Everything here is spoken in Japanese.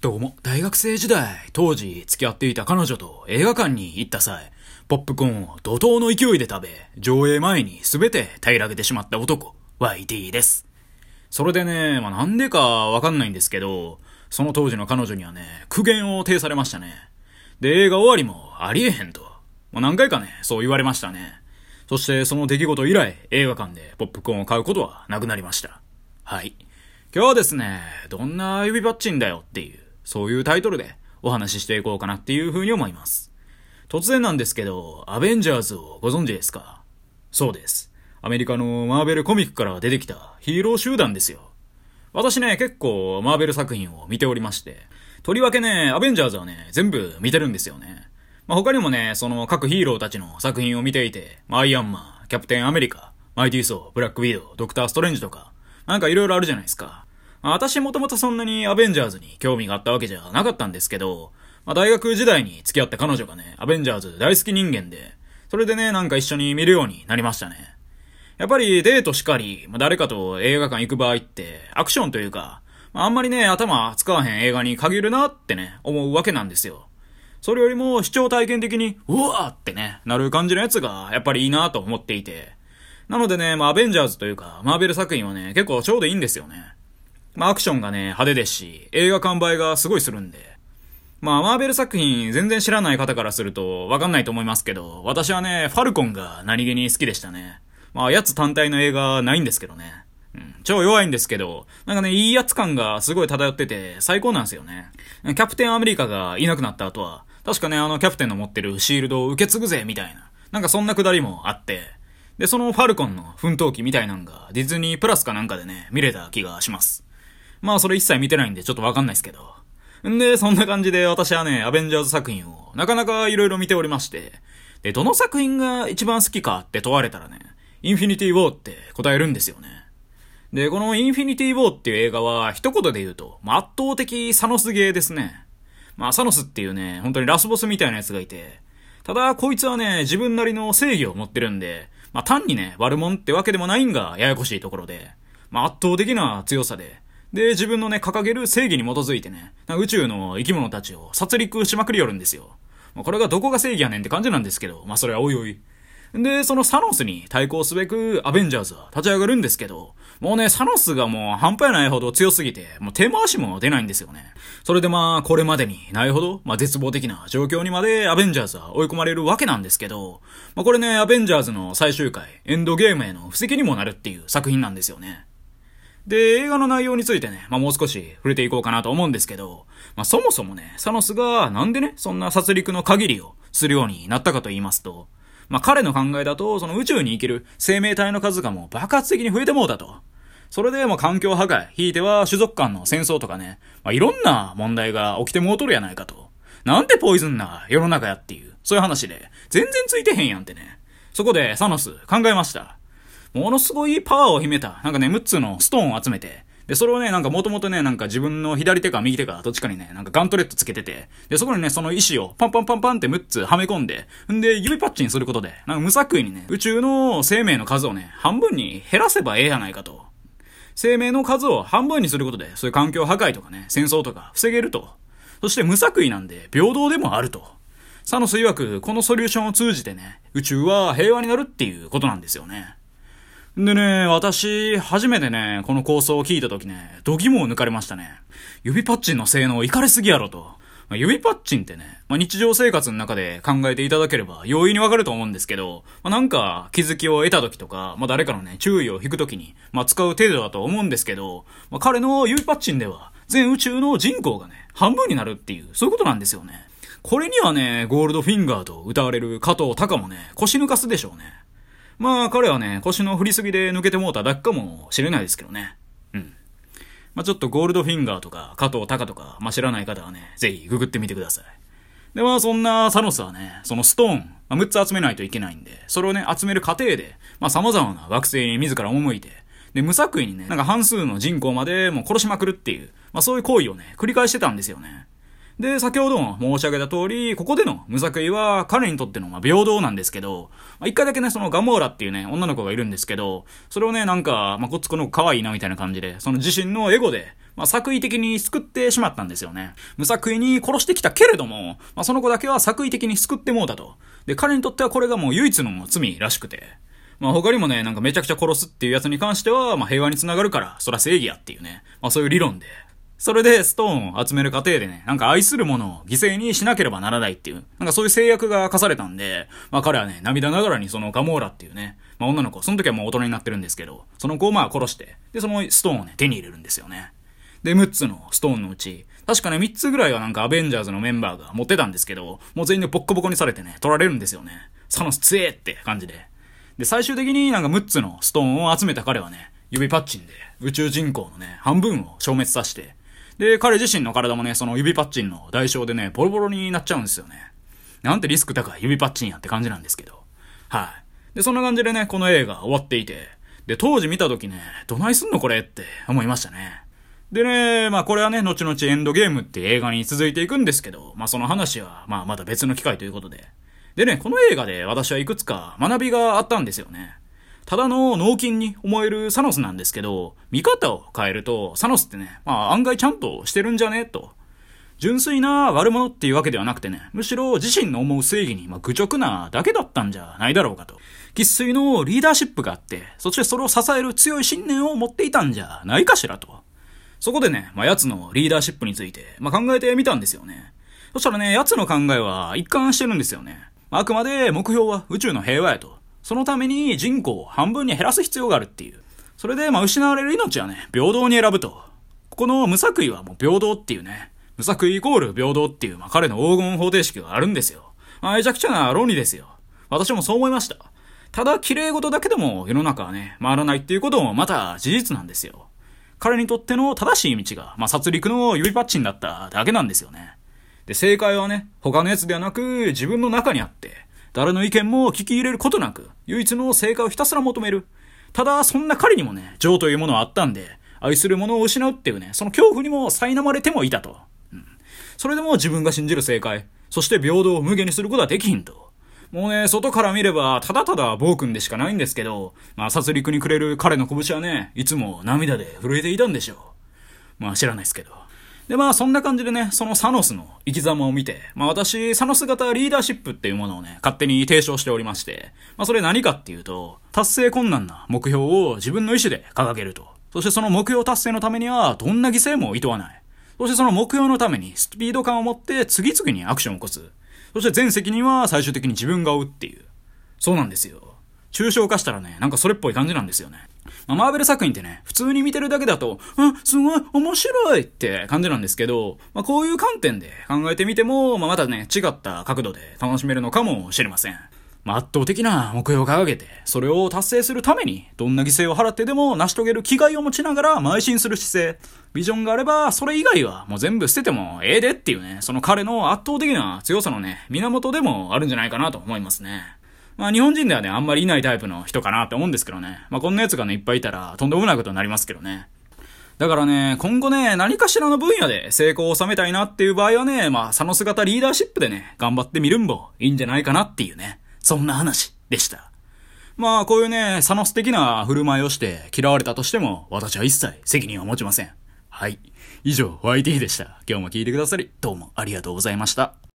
どうも、大学生時代、当時付き合っていた彼女と映画館に行った際、ポップコーンを怒涛の勢いで食べ、上映前に全て平らげてしまった男、YT です。それでね、まあ、なんでかわかんないんですけど、その当時の彼女にはね、苦言を呈されましたね。で、映画終わりもありえへんと。まあ、何回かね、そう言われましたね。そしてその出来事以来、映画館でポップコーンを買うことはなくなりました。はい。今日はですね、どんな指パッチンだよっていう、そういうタイトルでお話ししていこうかなっていう風に思います。突然なんですけど、アベンジャーズをご存知ですか？そうです。アメリカのマーベルコミックから出てきたヒーロー集団ですよ。私ね、結構マーベル作品を見ておりまして、とりわけね、アベンジャーズはね、全部見てるんですよね。まあ、他にもね、その各ヒーローたちの作品を見ていて、アイアンマン、キャプテンアメリカ、マイティーソー、ブラックウィドウ、ドクターストレンジとか、なんか色々あるじゃないですか。私もともとそんなにアベンジャーズに興味があったわけじゃなかったんですけど、まあ、大学時代に付き合った彼女がね、アベンジャーズ大好き人間で、それでね、なんか一緒に見るようになりましたね。やっぱりデートしかり、まあ、誰かと映画館行く場合って、アクションというか、まあ、あんまりね、頭使わへん映画に限るなってね、思うわけなんですよ。それよりも視聴体験的に、うわーってね、なる感じのやつが、やっぱりいいなと思っていて。なのでね、まあ、アベンジャーズというか、マーベル作品はね、結構ちょうどいいんですよね。まあアクションがね、派手ですし、映画完売がすごいするんで。まあマーベル作品全然知らない方からするとわかんないと思いますけど、私はね、ファルコンが何気に好きでしたね。まあやつ単体の映画ないんですけどね。うん、超弱いんですけど、なんかね、いいやつ感がすごい漂ってて最高なんですよね。キャプテンアメリカがいなくなった後は、確かね、あのキャプテンの持ってるシールドを受け継ぐぜ、みたいな。なんかそんなくだりもあって、で、そのファルコンの奮闘記みたいなんがディズニープラスかなんかでね、見れた気がします。まあそれ一切見てないんでちょっとわかんないですけど。んで、そんな感じで私はね、アベンジャーズ作品をなかなか色々見ておりまして、で、どの作品が一番好きかって問われたらね、インフィニティ・ウォーって答えるんですよね。で、このインフィニティ・ウォーっていう映画は一言で言うと、まあ、圧倒的サノスゲーですね。まあ、サノスっていうね、本当にラスボスみたいなやつがいて、ただ、こいつはね、自分なりの正義を持ってるんで、まあ、単にね、悪者ってわけでもないんがややこしいところで、まあ、圧倒的な強さで、で、自分のね、掲げる正義に基づいてね、宇宙の生き物たちを殺戮しまくりよるんですよ。まあ、これがどこが正義やねんって感じなんですけど、まあそれはおいおい。で、そのサノスに対抗すべくアベンジャーズは立ち上がるんですけど、もうね、サノスがもう半端やないほど強すぎて、もう手回しも出ないんですよね。それでまあ、これまでにないほど、まあ絶望的な状況にまでアベンジャーズは追い込まれるわけなんですけど、まあこれね、アベンジャーズの最終回、エンドゲームへの布石にもなるっていう作品なんですよね。で、映画の内容についてね、まあ、もう少し触れていこうかなと思うんですけど、まあ、そもそもね、サノスがなんでね、そんな殺戮の限りをするようになったかと言いますと、まあ、彼の考えだと、その宇宙に生きる生命体の数がもう爆発的に増えてもうたと。それでも環境破壊、ひいては種族間の戦争とかね、まあ、いろんな問題が起きてもうとるやないかと。なんてポイズンな世の中やっていう、そういう話で、全然ついてへんやんってね。そこでサノス考えました。ものすごいパワーを秘めた、なんかね、6つのストーンを集めて、で、それをね、なんかもともとね、なんか自分の左手か右手かどっちかにね、なんかガントレットつけてて、で、そこにね、その石をパンパンパンパンって6つはめ込んで、んで、指パッチンすることで、なんか無作為にね、宇宙の生命の数をね、半分に減らせばええやないかと。生命の数を半分にすることで、そういう環境破壊とかね、戦争とか防げると。そして無作為なんで、平等でもあると。サノス曰く、このソリューションを通じてね、宇宙は平和になるっていうことなんですよね。でね、私、初めてね、この構想を聞いた時ね、度肝を抜かれましたね。指パッチンの性能いかれすぎやろと。まあ、指パッチンってね、まあ、日常生活の中で考えていただければ容易にわかると思うんですけど、まあ、なんか気づきを得た時とか、まあ、誰かのね、注意を引く時に、まあ、使う程度だと思うんですけど、まあ、彼の指パッチンでは、全宇宙の人口がね、半分になるっていう、そういうことなんですよね。これにはね、ゴールドフィンガーと歌われる加藤隆もね、腰抜かすでしょうね。まあ彼はね、腰の振りすぎで抜けてもうただけかもしれないですけどね。うん。まあちょっとゴールドフィンガーとか加藤隆とか、まあ知らない方はね、ぜひググってみてください。で、まあそんなサノスはね、そのストーン、まあ、6つ集めないといけないんで、それをね、集める過程で、まあ様々な惑星に自ら赴いて、で、無作為にね、なんか半数の人口までもう殺しまくるっていう、まあそういう行為をね、繰り返してたんですよね。で、先ほども申し上げた通り、ここでの無作為は彼にとってのま平等なんですけど、まあ、一回だけね、そのガモーラっていうね、女の子がいるんですけど、それをね、なんか、まあ、こっちこの子可愛いなみたいな感じで、その自身のエゴで、まあ、作為的に救ってしまったんですよね。無作為に殺してきたけれども、まあ、その子だけは作為的に救ってもうたと。で、彼にとってはこれがもう唯一の罪らしくて。まあ他にもね、なんかめちゃくちゃ殺すっていうやつに関しては、まあ平和につながるから、そら正義やっていうね。まあそういう理論で、それでストーンを集める過程でね、なんか愛するものを犠牲にしなければならないっていう、なんかそういう制約が課されたんで、まあ彼はね、涙ながらにそのガモーラっていうね、まあ女の子、その時はもう大人になってるんですけど、その子をまあ殺して、で、そのストーンをね、手に入れるんですよね。で、6つのストーンのうち、確かね、3つぐらいはなんかアベンジャーズのメンバーが持ってたんですけど、もう全員でボッコボコにされてね、取られるんですよね。サノス強えって感じで。で、最終的になんか6つのストーンを集めた彼はね、指パッチンで宇宙人口のね、半分を消滅させて、で、彼自身の体もね、その指パッチンの代償でね、ボロボロになっちゃうんですよね。なんてリスク高い指パッチンやって感じなんですけど。はい。で、そんな感じでね、この映画終わっていて、で、当時見た時ね、どないすんのこれって思いましたね。でね、まあこれはね、後々エンドゲームって映画に続いていくんですけど、まあその話は、まあまた別の機会ということで。でね、この映画で私はいくつか学びがあったんですよね。ただの脳筋に思えるサノスなんですけど、見方を変えると、サノスってね、まあ案外ちゃんとしてるんじゃねと。純粋な悪者っていうわけではなくてね、むしろ自身の思う正義に、まあ、愚直なだけだったんじゃないだろうかと。喫水のリーダーシップがあって、そしてそれを支える強い信念を持っていたんじゃないかしらと。そこでね、まあ、奴のリーダーシップについて、まあ、考えてみたんですよね。そしたらね、奴の考えは一貫してるんですよね。あくまで目標は宇宙の平和やと。そのために人口を半分に減らす必要があるっていう。それで、まあ、失われる命はね、平等に選ぶと。ここの無作為はもう平等っていうね。無作為イコール平等っていう、まあ、彼の黄金方程式があるんですよ。まあ、めちゃくちゃな論理ですよ。私もそう思いました。ただ、綺麗事だけでも世の中はね、回らないっていうこともまた事実なんですよ。彼にとっての正しい道が、まあ、殺戮の指パッチンだっただけなんですよね。で、正解はね、他のやつではなく、自分の中にあって、誰の意見も聞き入れることなく、唯一の正解をひたすら求める。ただ、そんな彼にもね、情というものはあったんで、愛する者を失うっていうね、その恐怖にも苛まれてもいたと。うん。それでも自分が信じる正解、そして平等を無限にすることはできひんと。もうね、外から見れば、ただただ暴君でしかないんですけど、まあ、殺戮にくれる彼の拳はね、いつも涙で震えていたんでしょう。まあ、知らないですけど。で、まあ、そんな感じでね、そのサノスの生き様を見て、まあ私、サノス型リーダーシップっていうものをね、勝手に提唱しておりまして、まあそれ何かっていうと、達成困難な目標を自分の意思で掲げると。そしてその目標達成のためには、どんな犠牲も厭わない。そしてその目標のためにスピード感を持って次々にアクションを起こす。そして全責任は最終的に自分が負うっていう。そうなんですよ。抽象化したらね、なんかそれっぽい感じなんですよね。まあ、マーベル作品ってね、普通に見てるだけだと、あ、すごい、面白いって感じなんですけど、まあ、こういう観点で考えてみても、まあ、またね、違った角度で楽しめるのかもしれません。まあ、圧倒的な目標を掲げて、それを達成するために、どんな犠牲を払ってでも成し遂げる気概を持ちながら邁進する姿勢。ビジョンがあれば、それ以外はもう全部捨ててもええでっていうね、その彼の圧倒的な強さのね、源でもあるんじゃないかなと思いますね。まあ日本人ではね、あんまりいないタイプの人かなって思うんですけどね。まあこんな奴がね、いっぱいいたらとんでもないことになりますけどね。だからね、今後ね、何かしらの分野で成功を収めたいなっていう場合はね、まあ、その姿リーダーシップでね、頑張ってみるんもいいんじゃないかなっていうね、そんな話でした。まあ、こういうね、サノス的な振る舞いをして嫌われたとしても、私は一切責任を持ちません。はい。以上、YT でした。今日も聞いてくださり、どうもありがとうございました。